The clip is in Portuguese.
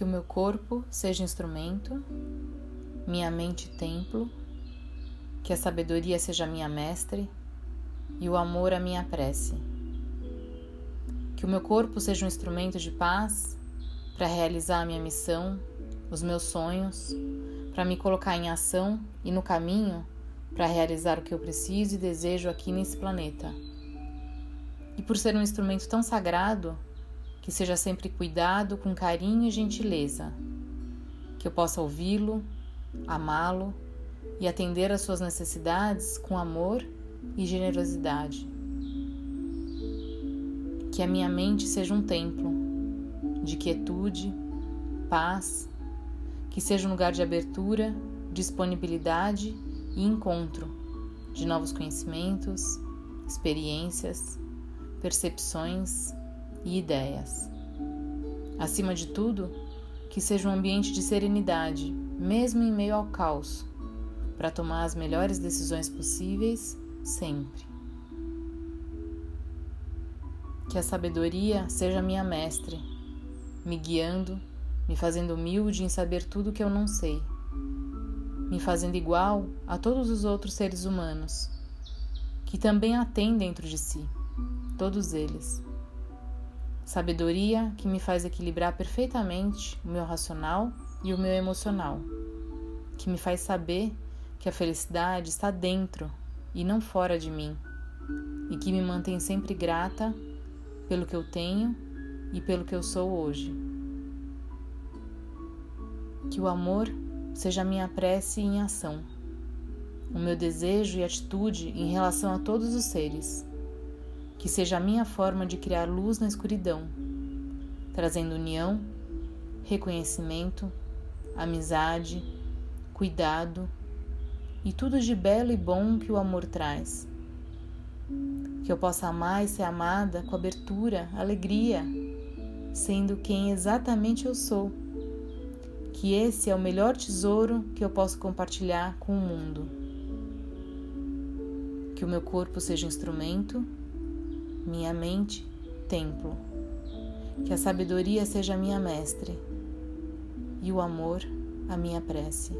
Que o meu corpo seja instrumento, minha mente templo, que a sabedoria seja minha mestre e o amor a minha prece. Que o meu corpo seja um instrumento de paz para realizar a minha missão, os meus sonhos, para me colocar em ação e no caminho para realizar o que eu preciso e desejo aqui nesse planeta. E por ser um instrumento tão sagrado, que seja sempre cuidado com carinho e gentileza, que eu possa ouvi-lo, amá-lo e atender às suas necessidades com amor e generosidade. Que a minha mente seja um templo de quietude, paz, que seja um lugar de abertura, disponibilidade e encontro de novos conhecimentos, experiências, percepções e ideias. Acima de tudo, que seja um ambiente de serenidade, mesmo em meio ao caos, para tomar as melhores decisões possíveis sempre. Que a sabedoria seja minha mestre, me guiando, me fazendo humilde em saber tudo que eu não sei, me fazendo igual a todos os outros seres humanos, que também a têm dentro de si, todos eles. Sabedoria que me faz equilibrar perfeitamente o meu racional e o meu emocional, que me faz saber que a felicidade está dentro e não fora de mim, e que me mantém sempre grata pelo que eu tenho e pelo que eu sou hoje. Que o amor seja minha prece em ação, o meu desejo e atitude em relação a todos os seres. Que seja a minha forma de criar luz na escuridão, trazendo união, reconhecimento, amizade, cuidado e tudo de belo e bom que o amor traz. Que eu possa amar e ser amada com abertura, alegria, sendo quem exatamente eu sou. Que esse é o melhor tesouro que eu posso compartilhar com o mundo. Que o meu corpo seja instrumento, minha mente, templo. Que a sabedoria seja minha mestre e o amor, a minha prece.